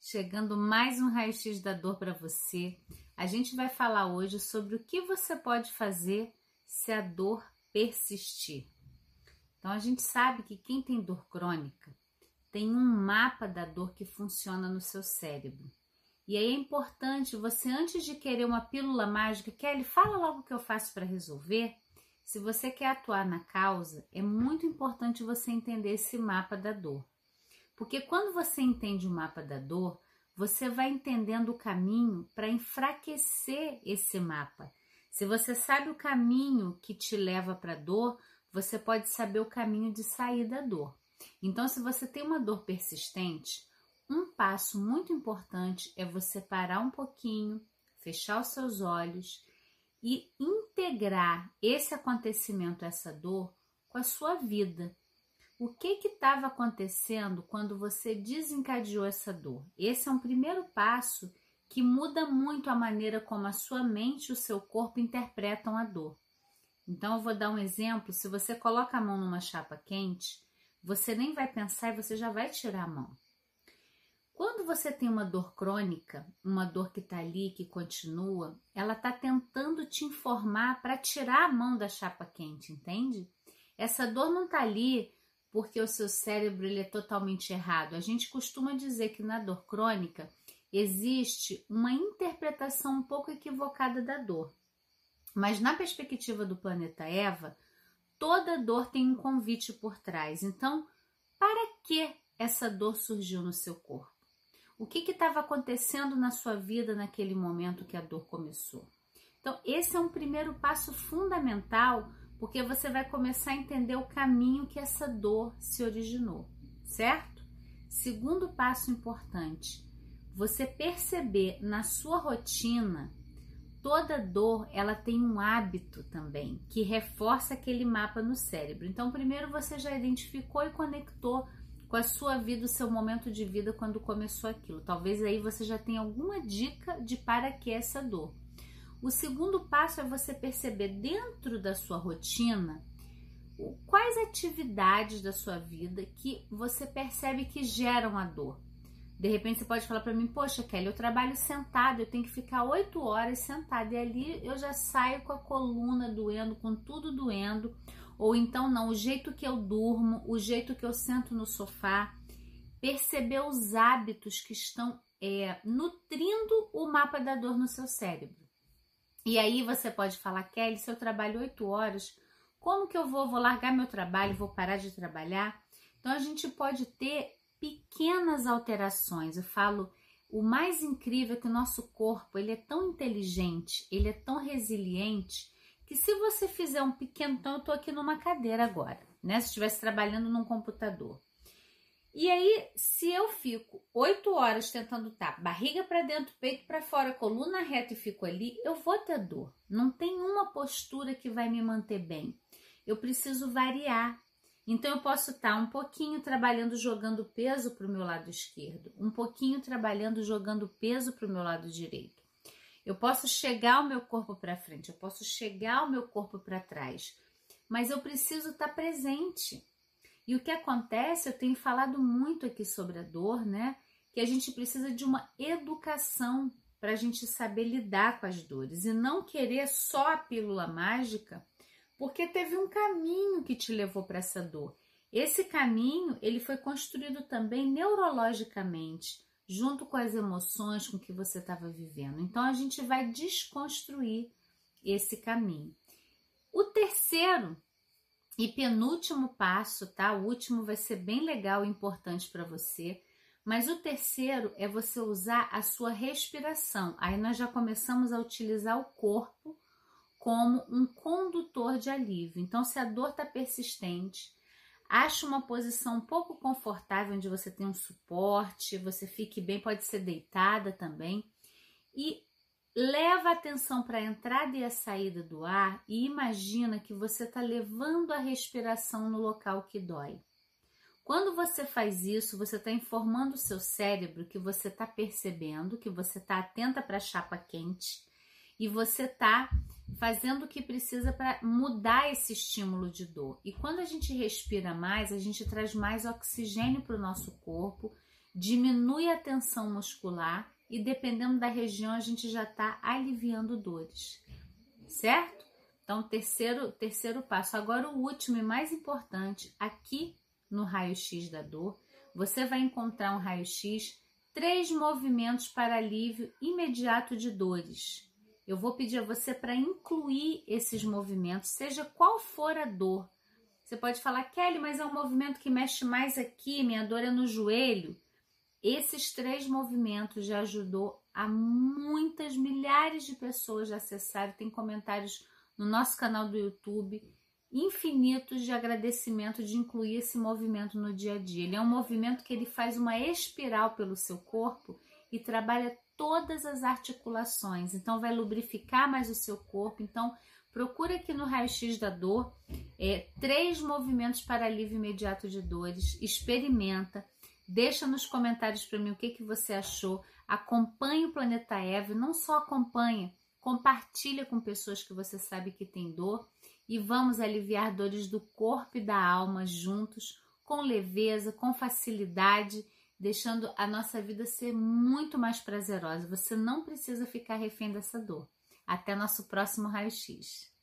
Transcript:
chegando mais um raio-x da dor para você. A gente vai falar hoje sobre o que você pode fazer se a dor persistir. Então a gente sabe que quem tem dor crônica tem um mapa da dor que funciona no seu cérebro. E aí é importante você, antes de querer uma pílula mágica, Kelly, fala logo o que eu faço para resolver. Se você quer atuar na causa, é muito importante você entender esse mapa da dor. Porque quando você entende o mapa da dor, você vai entendendo o caminho para enfraquecer esse mapa. Se você sabe o caminho que te leva para a dor, você pode saber o caminho de sair da dor. Então, se você tem uma dor persistente, um passo muito importante é você parar um pouquinho, fechar os seus olhos e integrar esse acontecimento, essa dor, com a sua vida. O que estava acontecendo quando você desencadeou essa dor? Esse é um primeiro passo que muda muito a maneira como a sua mente e o seu corpo interpretam a dor. Então, eu vou dar um exemplo: se você coloca a mão numa chapa quente, você nem vai pensar e você já vai tirar a mão. Quando você tem uma dor crônica, uma dor que está ali, que continua, ela está tentando te informar para tirar a mão da chapa quente, entende? Essa dor não está ali porque o seu cérebro ele é totalmente errado. A gente costuma dizer que na dor crônica existe uma interpretação um pouco equivocada da dor. Mas na perspectiva do planeta Eva, toda dor tem um convite por trás. Então, para que essa dor surgiu no seu corpo? O que estava acontecendo na sua vida naquele momento que a dor começou? Então, esse é um primeiro passo fundamental porque você vai começar a entender o caminho que essa dor se originou, certo? Segundo passo importante, você perceber na sua rotina toda dor ela tem um hábito também que reforça aquele mapa no cérebro. Então, primeiro você já identificou e conectou com a sua vida, o seu momento de vida quando começou aquilo. Talvez aí você já tenha alguma dica de para que essa dor. O segundo passo é você perceber dentro da sua rotina quais atividades da sua vida que você percebe que geram a dor. De repente você pode falar para mim, poxa, Kelly, eu trabalho sentado, eu tenho que ficar oito horas sentada e ali eu já saio com a coluna doendo, com tudo doendo. Ou então não, o jeito que eu durmo, o jeito que eu sento no sofá, perceber os hábitos que estão é, nutrindo o mapa da dor no seu cérebro. E aí você pode falar, Kelly, se eu trabalho oito horas, como que eu vou? Vou largar meu trabalho, vou parar de trabalhar? Então a gente pode ter pequenas alterações. Eu falo, o mais incrível é que o nosso corpo ele é tão inteligente, ele é tão resiliente que se você fizer um pequeno, então eu tô aqui numa cadeira agora, né? Se estivesse trabalhando num computador. E aí, se eu fico oito horas tentando tá, barriga para dentro, peito para fora, coluna reta e fico ali, eu vou ter dor. Não tem uma postura que vai me manter bem. Eu preciso variar. Então, eu posso estar tá um pouquinho trabalhando jogando peso para o meu lado esquerdo, um pouquinho trabalhando jogando peso para o meu lado direito. Eu posso chegar o meu corpo para frente, eu posso chegar o meu corpo para trás, mas eu preciso estar tá presente. E o que acontece, eu tenho falado muito aqui sobre a dor, né? Que a gente precisa de uma educação para a gente saber lidar com as dores e não querer só a pílula mágica, porque teve um caminho que te levou para essa dor. Esse caminho ele foi construído também neurologicamente, junto com as emoções com que você estava vivendo. Então a gente vai desconstruir esse caminho. O terceiro e penúltimo passo, tá? O último vai ser bem legal e importante para você. Mas o terceiro é você usar a sua respiração. Aí nós já começamos a utilizar o corpo como um condutor de alívio. Então, se a dor está persistente, ache uma posição um pouco confortável onde você tem um suporte, você fique bem, pode ser deitada também. E Leva atenção para a entrada e a saída do ar e imagina que você está levando a respiração no local que dói. Quando você faz isso, você está informando o seu cérebro que você está percebendo, que você está atenta para a chapa quente e você está fazendo o que precisa para mudar esse estímulo de dor. E quando a gente respira mais, a gente traz mais oxigênio para o nosso corpo diminui a tensão muscular e dependendo da região a gente já está aliviando dores, certo? Então, terceiro, terceiro passo. Agora, o último e mais importante, aqui no raio-x da dor, você vai encontrar um raio-x, três movimentos para alívio imediato de dores. Eu vou pedir a você para incluir esses movimentos, seja qual for a dor. Você pode falar, Kelly, mas é um movimento que mexe mais aqui, minha dor é no joelho. Esses três movimentos já ajudou a muitas milhares de pessoas a acessar. Tem comentários no nosso canal do YouTube infinitos de agradecimento de incluir esse movimento no dia a dia. Ele é um movimento que ele faz uma espiral pelo seu corpo e trabalha todas as articulações. Então vai lubrificar mais o seu corpo. Então procura aqui no raio-x da dor é, três movimentos para alívio imediato de dores. Experimenta. Deixa nos comentários para mim o que, que você achou. Acompanhe o Planeta Eve, não só acompanha, compartilha com pessoas que você sabe que tem dor e vamos aliviar dores do corpo e da alma juntos, com leveza, com facilidade, deixando a nossa vida ser muito mais prazerosa. Você não precisa ficar refém dessa dor. Até nosso próximo raio-x.